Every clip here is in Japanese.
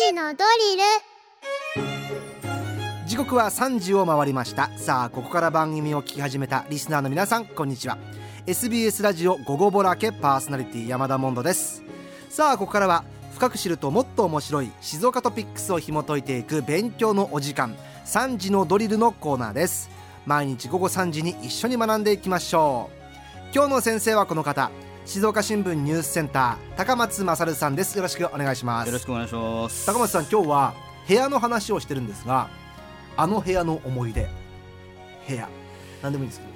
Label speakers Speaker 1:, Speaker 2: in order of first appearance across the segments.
Speaker 1: 時のドリル。
Speaker 2: 時刻は3時を回りました。さあここから番組を聞き始めたリスナーの皆さんこんにちは。SBS ラジオ午後ぼらけパーソナリティ山田モンドです。さあここからは深く知るともっと面白い静岡トピックスを紐解いていく勉強のお時間3時のドリルのコーナーです。毎日午後3時に一緒に学んでいきましょう。今日の先生はこの方。静岡新聞ニュースセンター高松勝さんです。よろしくお願いします。
Speaker 3: よろしくお願いします。
Speaker 2: 高松さん今日は部屋の話をしてるんですがあの部屋の思い出。部屋。何でもいいですけど、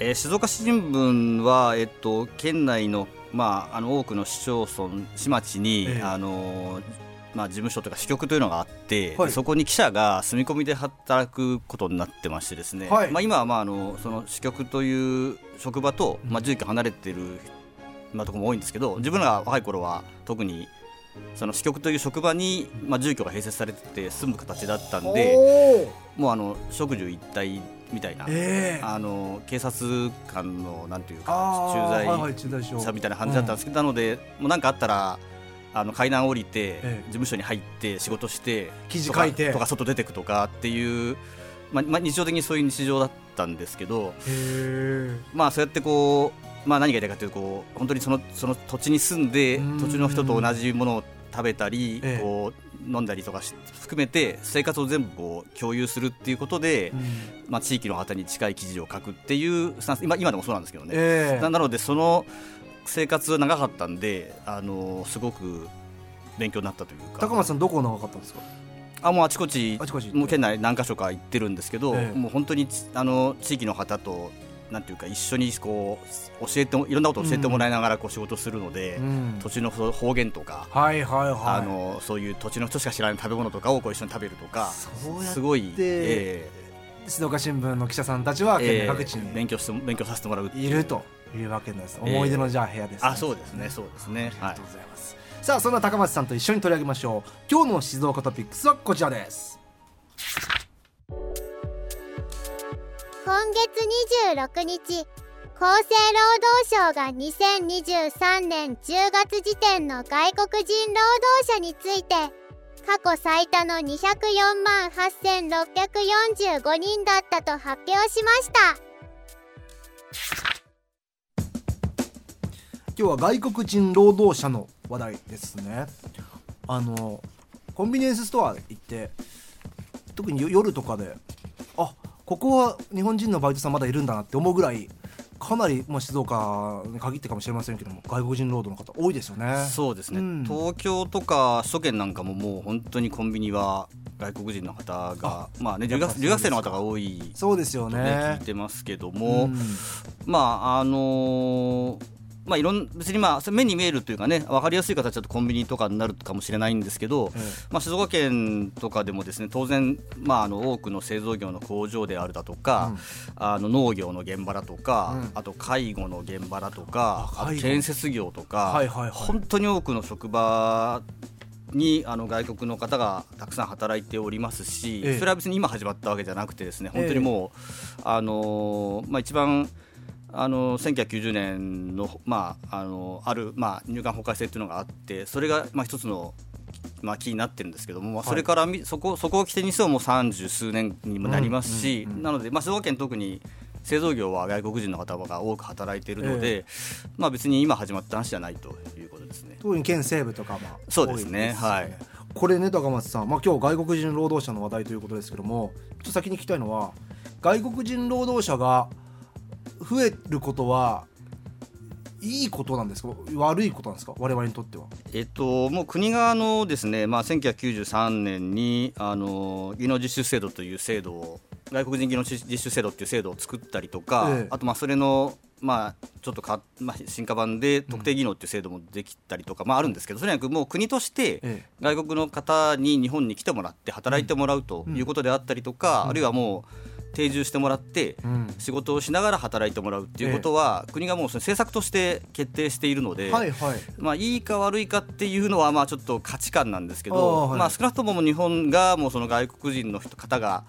Speaker 3: えー、静岡新聞は、えっと、県内の,、まあ、あの多くの市町村市町に、えあのまあ、事務所とか支局というのがあって、はい、そこに記者が住み込みで働くことになってましてですね、はい、まあ、今はまああのその支局という職場と、まあ、住居離れているまあ、ところも多いんですけど自分らが若い頃は特にその支局という職場に、まあ、住居が併設されてて住む形だったんでもうあの職住一体みたいな、えー、あの警察官のなんていうか駐在者みたいな感じだったんですけど、なのでもう何かあったらあの階段降りて、事務所に入って仕事して
Speaker 2: 記事書いて。
Speaker 3: とか外出てくとかっていう、まあまあ、日常的にそういう日常だったんですけどまあそうやってこうまあ、何が言いたいかというとこう本当にそのその土地に住んで土地の人と同じものを食べたり、ええ、こう飲んだりとか含めて生活を全部こう共有するっていうことで、うん、まあ、地域の方に近い記事を書くっていう今今でもそうなんですけどね、え、なのでその生活は長かったんであのすごく勉強になったというか。
Speaker 2: 高松さんどこ長かったんですか？
Speaker 3: あもうあちこちもう県内何か所か行ってるんですけど、もう本当にあの地域の方となんていうか一緒にこう教えていろんなことを教えてもらいながらこう仕事するので、うん、土地の方言とか、
Speaker 2: はいはいはい、
Speaker 3: あのそういう土地の人しか知らない食べ物とかをこう一緒に食べるとかすごい、え
Speaker 2: ー、静岡新聞の記者さんたちは県各地に、
Speaker 3: えー、勉強して勉強させてもらう。
Speaker 2: いるというわけです、思い出のじゃあ部屋です、ね、
Speaker 3: あそうですね。そうですね。
Speaker 2: ありがとうございます、はい、さあそんな高松さんと一緒に取り上げましょう。今日の静岡トピックスはこちらです。
Speaker 1: 今月26日厚生労働省が2023年10月時点の外国人労働者について過去最多の204万8645人だったと発表しました
Speaker 2: 今日は外国人労働者の話題ですね。あのコンビニエンスストア行って特に夜とかであここは日本人のバイトさんまだいるんだなって思うぐらいかなり、まあ、静岡に限ってかもしれませんけども外国人労働の方多いですよね。
Speaker 3: そうですね、うん、東京とか首都圏なんかももう本当にコンビニは外国人の方がまあね留学留学生の方が多い
Speaker 2: そうですよね。
Speaker 3: 聞いてますけども、うん、まああのーまあ、いろん別にまあ目に見えるというかね分かりやすい形だとコンビニとかになるかもしれないんですけど、ええ、まあ、静岡県とかでもですね当然、まあ、あの多くの製造業の工場であるだとか、うん、あの農業の現場だとか、うん、あと介護の現場だとか建設業とか、はいはいはい、本当に多くの職場にあの外国の方がたくさん働いておりますし、え、それは別に今始まったわけじゃなくてですね本当にもう、あのまあ、一番あの1990年の,、まあ、あのある、まあ、入管法改正というのがあってそれが、まあ、一つの、まあ、キーになってるんですけども、はい、それからそこそこを起点にしてはもう三十数年にもなりますし、うんうんうん、なので、まあ、静岡県特に製造業は外国人の方が多く働いているので、えー、まあ、別に今始まった話じゃないということですね。
Speaker 2: 特に県西部とかも、
Speaker 3: そうですねはい。
Speaker 2: これね高松さん、まあ、今日外国人労働者の話題ということですけどもちょっと先に聞きたいのは外国人労働者が増えることはいいことなんですか？悪いことなんですか？我々にとっては。
Speaker 3: えっと、もう国側のですね、まあ、1993年にあの技能実習制度という制度を外国人技能実習制度っていう制度を作ったりとか、ええ、あとまあそれのまあ、ちょっとか、まあ、進化版で特定技能っていう制度もできたりとか、うん、まあ、あるんですけどとにかくもう国として外国の方に日本に来てもらって働いてもらうということであったりとか、うん、あるいはもう定住してもらって、仕事をしながら働いてもらうっていうことは、国がもうその政策として決定しているので、はいはい、まあ、いいか悪いかっていうのはまあちょっと価値観なんですけど、はい、まあ、少なくとも日本がもうその外国人の方が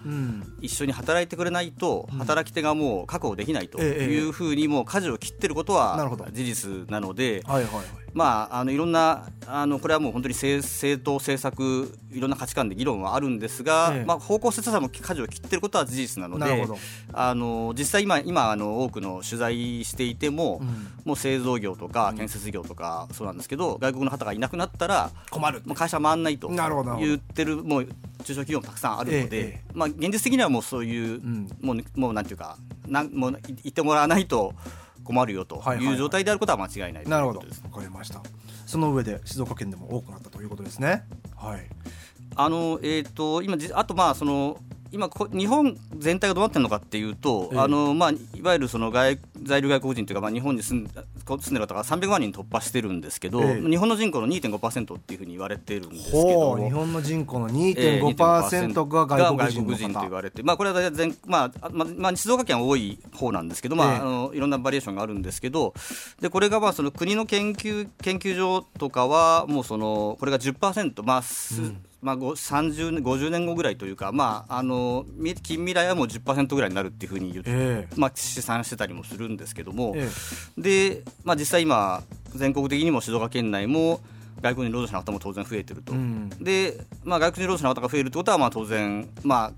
Speaker 3: 一緒に働いてくれないと、働き手がもう確保できないというふうにもう舵を切ってることは事実なので。はいはいまあ、あのいろんなあのこれはもう本当に政政党政策いろんな価値観で議論はあるんですが、
Speaker 2: ええ。
Speaker 3: まあ、方向性さも舵を切ってることは事実なのであの実際今今あの多くの取材していても、
Speaker 2: うん。
Speaker 3: もう製造業とか建設業とかそうなんですけど、外国の方がいなくなったら
Speaker 2: 困る。
Speaker 3: もう会社回らないと言ってるもう中小企業もたくさんあるので、
Speaker 2: ええ
Speaker 3: まあ、現実的にはもうそういう、
Speaker 2: ん。
Speaker 3: もうねもうなんていうかなんもうい言ってもらわないと困るよと
Speaker 2: はい
Speaker 3: う状態であることは間違いないと
Speaker 2: ないるほど
Speaker 3: うことです。
Speaker 2: わかりました。その上で静岡県でも多くなったということですね。はい。
Speaker 3: あのえー、と今じあとまあその今こ日本全体がどうなってるのかっていうと、
Speaker 2: ええ。
Speaker 3: あのまあ、いわゆるその外在留外国人というか、まあ、日本に住んこ住んでる方が300万人突破してるんですけど、
Speaker 2: ええ。
Speaker 3: 日本の人口の2.5%っていうふうに言われてるんですけど
Speaker 2: 日本の人口の
Speaker 3: えー
Speaker 2: 2.5%が外国人の
Speaker 3: 外国と言
Speaker 2: 方
Speaker 3: われて、まあ、これは全、まああまあまあ、静岡県は多い方なんですけど、まあ
Speaker 2: ええ。
Speaker 3: あのいろんなバリエーションがあるんですけどでこれがまあその国の研究研究所とかはもうそのこれが10%、まあすまあ、ご30年50年後ぐらいというか、まあ、あのみ近未来はもう10%ぐらいになるっていうふうに言って、
Speaker 2: ええ。
Speaker 3: まあ、試算してたりもするんですけども、
Speaker 2: え
Speaker 3: で、まあ、実際今全国的にも静岡県内も外国人労働者の方も当然増えてると、
Speaker 2: うん。
Speaker 3: で、まあ、外国人労働者の方が増えるってことはまあ当然、まあ、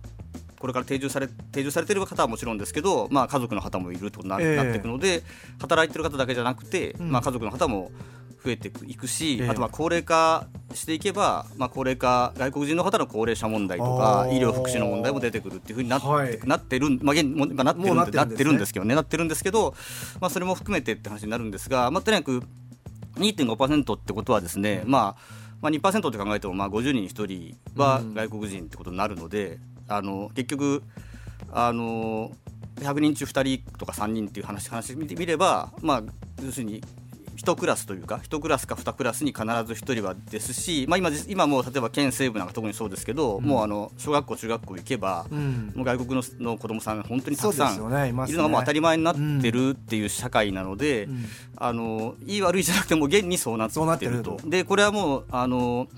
Speaker 3: これから定住され定住されている方はもちろんですけど、まあ、家族の方もいるとにな,、っていくので働いてる方だけじゃなくて、
Speaker 2: うん。
Speaker 3: まあ、家族の方も増えていくし、
Speaker 2: ええ。
Speaker 3: あとまあ高齢化していけば、まあ、高齢化外国人の方の高齢者問題とか医療福祉の問題も出てくるっていうふうになって,、
Speaker 2: はい。
Speaker 3: なってるん、まあ、現もう今なってるん
Speaker 2: で
Speaker 3: なってるんですけどね。なってるんですけど、まあ、それも含めてって話になるんですが、まあ、とにかく2.5%ってことはですね、まあまあ、2%って考えてもまあ50人に1人は外国人ってことになるので、あの結局あの100人中2人とか3人っていう話話見てみれば、まあ、要するに1クラスというか1クラスか2クラスに必ず1人はですし、まあ、今今もう例えば県西部なんか特にそうですけど、もうあの小学校中学校行けば、
Speaker 2: うん。
Speaker 3: もう外国のの子供さんが本当にたくさん
Speaker 2: い
Speaker 3: るのがもう当たり前になってるっていう社会なので、
Speaker 2: ん。
Speaker 3: あのいい悪いじゃなくてもう現にそうなってると。でこれはもうあの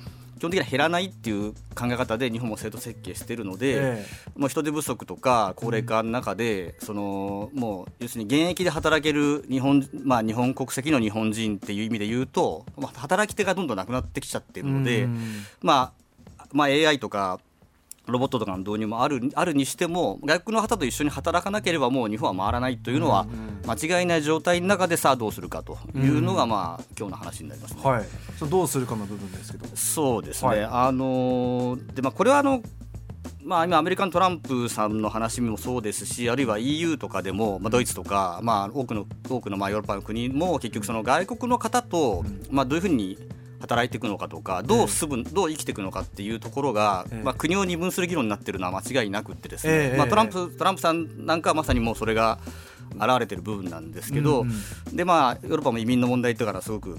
Speaker 3: 基本的には減らないっていう考え方で日本も制度設計してるので、
Speaker 2: え
Speaker 3: もう人手不足とか高齢化の中で、そのもう要するに現役で働ける日本,、まあ、日本国籍の日本人っていう意味で言うと、まあ、働き手がどんどんなくなってきちゃってるので、
Speaker 2: うん。
Speaker 3: まあまあ、AI とかロボットとかの導入もあるあるにしても外国の方と一緒に働かなければもう日本は回らないというのは間違いない状態の中でさあどうするかというのが、まあ、今日の話になりますね。
Speaker 2: はい。それどうするかの部分ですけど。
Speaker 3: そうですね、
Speaker 2: はい。
Speaker 3: あのーでまあ、これはあの、まあ、今、アメリカのトランプさんの話もそうですし、あるいは EU とかでも、まあ、ドイツとか、まあ、多くの多くのまあヨーロッパの国も、結局、その外国の方と、まあ、どういうふうに働いていくのかとか、どう住む、どう生きていくのかっていうところが、
Speaker 2: ええ。
Speaker 3: まあ、国を二分する議論になっているのは間違いなくってですね、
Speaker 2: ええ
Speaker 3: まあ、トランプトランプさんなんかはまさにもうそれが現れている部分なんですけど、
Speaker 2: うん
Speaker 3: でまあ、ヨーロッパも移民の問題というからすごく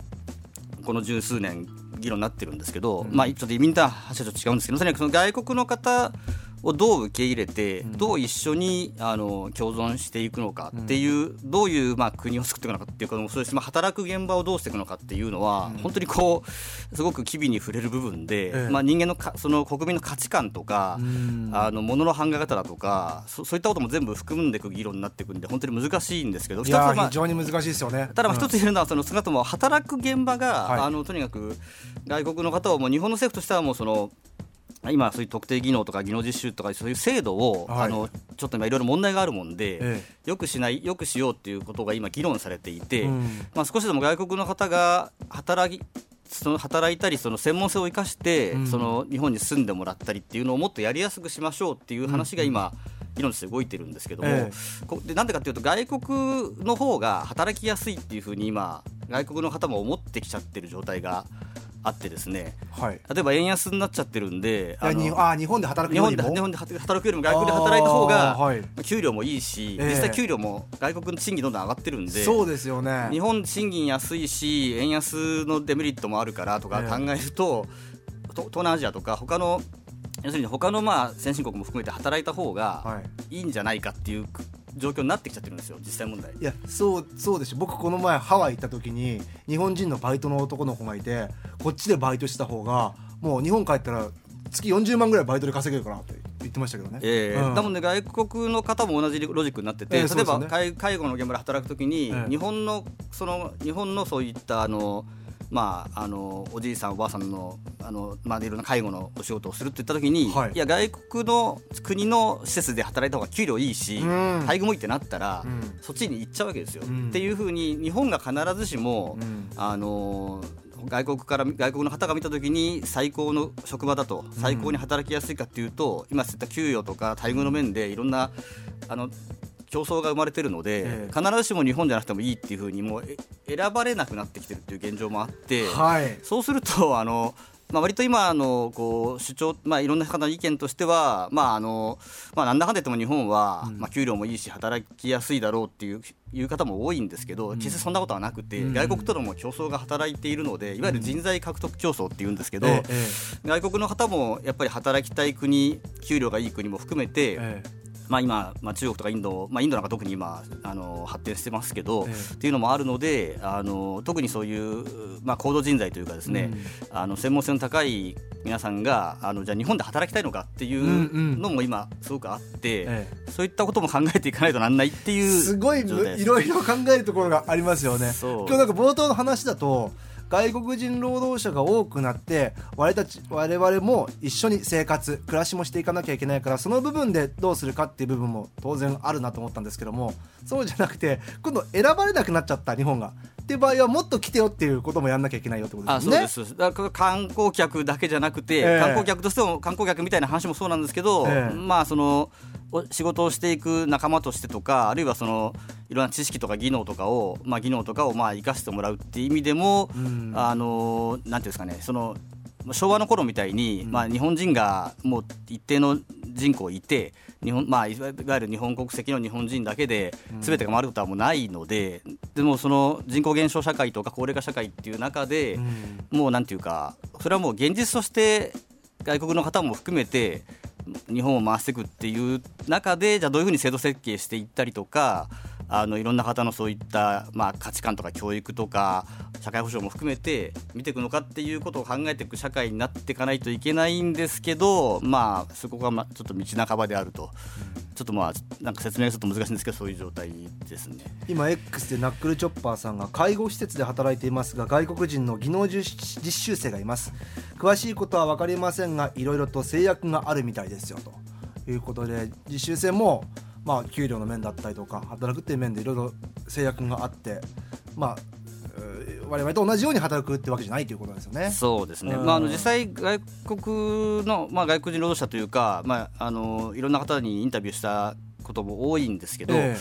Speaker 3: この十数年議論になってるんですけど、まあ、ちょっと移民とは話はちょっと違うんですけどその外国の方をどう受け入れて、どう一緒にあの共存していくのかっていう、どういう、まあ、国を作っていくのかっていうこともそうですし、まあ、働く現場をどうしていくのかっていうのは、本当にこうすごく機微に触れる部分で、
Speaker 2: ええ。
Speaker 3: まあ、人間のかその国民の価値観とか、
Speaker 2: ん。
Speaker 3: あの物の考え方だとかそそういったことも全部含んでいく議論になっていくんで本当に難しいんですけど
Speaker 2: 非常に難しいですよね。
Speaker 3: ただまあ一
Speaker 2: うん。
Speaker 3: つ言えるのはその少なくとも働く現場が、
Speaker 2: はい。
Speaker 3: あのとにかく外国の方をもう日本の政府としてはもうその今そういう特定技能とか技能実習とかそういう制度を、
Speaker 2: はい。
Speaker 3: あのちょっと今いろいろ問題があるもんで、
Speaker 2: え
Speaker 3: よくしないよくしようっていうことが今議論されていて、
Speaker 2: うん。
Speaker 3: まあ少しでも外国の方が働きその働いたりその専門性を生かして、
Speaker 2: うん。
Speaker 3: その日本に住んでもらったりっていうのをもっとやりやすくしましょうっていう話が今、議論として動いてるんですけども、でなんでかというと外国の方が働きやすいっていうふうに今外国の方も思ってきちゃってる状態があってですね
Speaker 2: はい。
Speaker 3: 例えば円安になっちゃってるんで
Speaker 2: あー日本で働く
Speaker 3: 日
Speaker 2: よりも？
Speaker 3: 本で日本で働くよりも外国で働いた方が
Speaker 2: あーはい。
Speaker 3: 給料もいいし、
Speaker 2: ええ。
Speaker 3: 実際給料も外国の賃金どんどん上がってるんで
Speaker 2: そうですよね。
Speaker 3: 日本賃金安いし円安のデメリットもあるからとか
Speaker 2: ええ。
Speaker 3: 考えると、と東南アジアとか他の要するに他のまあ先進国も含めて働いた方が
Speaker 2: はい。
Speaker 3: いいんじゃないかっていう状況になってきちゃってるんですよ実際問題。
Speaker 2: いやそうそうでしょ僕この前ハワイ行った時に日本人のバイトの男の子がいてこっちでバイトしてた方がもう日本帰ったら月40万ぐらいバイトで稼げるかなって言ってましたけどね、
Speaker 3: ええ。
Speaker 2: うん。
Speaker 3: だもんね外国の方も同じロジックになってて、
Speaker 2: ええそう
Speaker 3: 例えば介介護の現場で働くときに、
Speaker 2: ええ。
Speaker 3: 日本のその日本のそういったあのまあ、あのおじいさんおばあさんのあの、まあ、いろんな介護のお仕事をするって言った時に、
Speaker 2: はい。
Speaker 3: い、や外国の国の施設で働いた方が給料いいし、
Speaker 2: うん。
Speaker 3: 待遇もいいってなったら、
Speaker 2: うん。
Speaker 3: そっちに行っちゃうわけですよ。
Speaker 2: うん。
Speaker 3: っていうふうに日本が必ずしも、
Speaker 2: うん。
Speaker 3: あの外国から外国の方が見た時に最高の職場だと最高に働きやすいかっていうと、今言った給与とか待遇の面でいろんなあの競争が生まれてるので、
Speaker 2: ええ。
Speaker 3: 必ずしも日本じゃなくてもいいっていうふうにもうえ選ばれなくなってきてるっていう現状もあって、
Speaker 2: はい。
Speaker 3: そうするとあの、まあ、割と今あのこう主張、まあ、いろんな方の意見としては、まああのまあ、なんだかんだ言っても日本は、まあ、給料もいいし働きやすいだろうっていういう方も多いんですけど、決してそんなことはなくて、
Speaker 2: うん。
Speaker 3: 外国とのも競争が働いているのでいわゆる人材獲得競争っていうんですけど、
Speaker 2: ええ
Speaker 3: 外国の方もやっぱり働きたい国給料がいい国も含めて、
Speaker 2: え
Speaker 3: まあ、今、まあ、中国とかインド、まあ、インドなんか特に今あの発展してますけど、
Speaker 2: ええ。
Speaker 3: っていうのもあるのであの特にそういう、まあ、高度人材というかですね、あの専門性の高い皆さんがあのじゃあ日本で働きたいのかってい
Speaker 2: んうん
Speaker 3: うのも今すごくあって、
Speaker 2: え
Speaker 3: そういったことも考えていかないとなんないっていう
Speaker 2: すごいいろいろ考えるところがあります。よね今日なんか冒頭の話だと外国人労働者が多くなって我々たち我々も一緒に生活暮らしもしていかなきゃいけないからその部分でどうするかっていう部分も当然あるなと思ったんですけどもそうじゃなくて今度選ばれなくなっちゃった日本が。っていう場合はもっと来てよっていうこともやんなきゃいけないよってことですね。
Speaker 3: あそうですだから観光客だけじゃなくて、
Speaker 2: ええ。
Speaker 3: 観光客としても観光客みたいな話もそうなんですけど、
Speaker 2: ええ。
Speaker 3: まあそのお仕事をしていく仲間としてとかあるいはそのいろんな知識とか技能とかを、まあ、技能とかをまあ生かしてもらうっていう意味でも、
Speaker 2: うん。
Speaker 3: あのなんていうんですかねその昭和の頃みたいに、まあ、日本人がもう一定の人口いて日本、まあ、いわゆる日本国籍の日本人だけで全てが回ることはもうないので、でもその人口減少社会とか高齢化社会っていう中で、
Speaker 2: うん。
Speaker 3: もうなんていうかそれはもう現実として外国の方も含めて日本を回していくっていう中でじゃあどういうふうに制度設計していったりとかあのいろんな方のそういった、まあ、価値観とか教育とか社会保障も含めて見ていくのかっていうことを考えていく社会になっていかないといけないんですけどまあそこがまあちょっと道半ばであると、ちょっとまあなんか説明がちょっと難しいんですけどそういう状態ですね。
Speaker 2: 今 X でナックルチョッパーさんが介護施設で働いていますが外国人の技能実実習生がいます。詳しいことは分かりませんがいろいろと制約があるみたいですよということで実習生もまあ給料の面だったりとか働くっていう面でいろいろ制約があってまあえー我々と同じように働くってわけじゃないということですよね。
Speaker 3: そうですね、
Speaker 2: うん。
Speaker 3: まあ、あの実際、外国の、まあ、外国人労働者というか、まあ、あのいろんな方にインタビューしたことも多いんですけど、
Speaker 2: え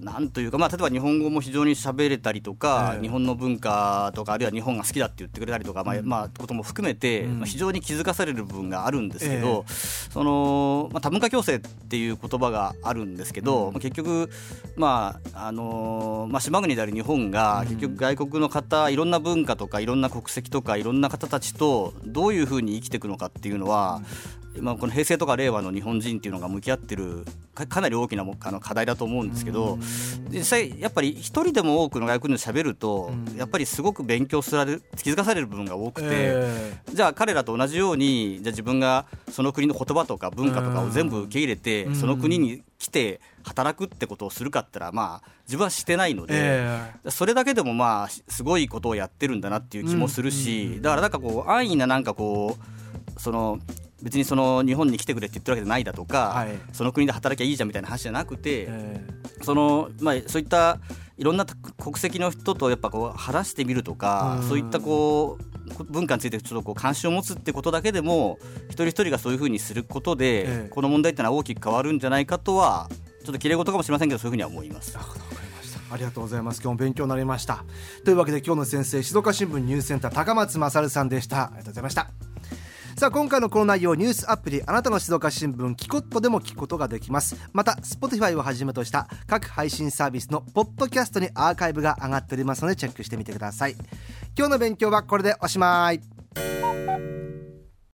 Speaker 3: なんというか、まあ、例えば日本語も非常に喋れたりとか、
Speaker 2: ええ。
Speaker 3: 日本の文化とかあるいは日本が好きだって言ってくれたりとか、まあまあ、ことも含めて、
Speaker 2: うん。
Speaker 3: まあ、非常に気づかされる部分があるんですけど、そのまあ、多文化共生っていう言葉があるんですけど、
Speaker 2: うん。
Speaker 3: まあ結局、まああのまあ、島国である日本が、
Speaker 2: うん。
Speaker 3: 結局外国の方いろんな文化とかいろんな国籍とかいろんな方たちとどういうふうに生きていくのかっていうのは、まあ、この平成とか令和の日本人っていうのが向き合ってるかかなり大きなもあの課題だと思うんですけど、実際やっぱり一人でも多くの外国人と喋ると、
Speaker 2: うん。
Speaker 3: やっぱりすごく勉強すられる気づかされる部分が多くて、
Speaker 2: え
Speaker 3: じゃあ彼らと同じようにじゃあ自分がその国の言葉とか文化とかを全部受け入れて、
Speaker 2: うん。
Speaker 3: その国に来て働くってことをするかったらまあ自分はしてないので。
Speaker 2: え
Speaker 3: それだけでもまあすごいことをやってるんだなっていう気もするし、
Speaker 2: うんうんうん。
Speaker 3: だからなんかこう安易ななんかこうその別にその日本に来てくれって言ってるわけじゃないだとか、
Speaker 2: はい。
Speaker 3: その国で働きゃいいじゃんみたいな話じゃなくて、
Speaker 2: え
Speaker 3: そのまあそういったいろんな国籍の人とやっぱこう話してみるとか、
Speaker 2: うん。
Speaker 3: そういったこう文化についてちょっとこう関心を持つってことだけでも一人一人がそういうふうにすることで、
Speaker 2: ええ。
Speaker 3: この問題ってのは大きく変わるんじゃないかとはちょっと綺麗事かもしれませんけどそういうふうには思います。
Speaker 2: ありがとうございます。今日も勉強になりました。というわけで今日の先生静岡新聞ニュースセンター高松勝さんでした。ありがとうございましたさあ今回のこの内容ニュースアプリあなたの静岡新聞キコットでも聞くことができます。また Spotify をはじめとした各配信サービスのポッドキャストにアーカイブが上がっておりますのでチェックしてみてください。今日の勉強はこれでおしまい。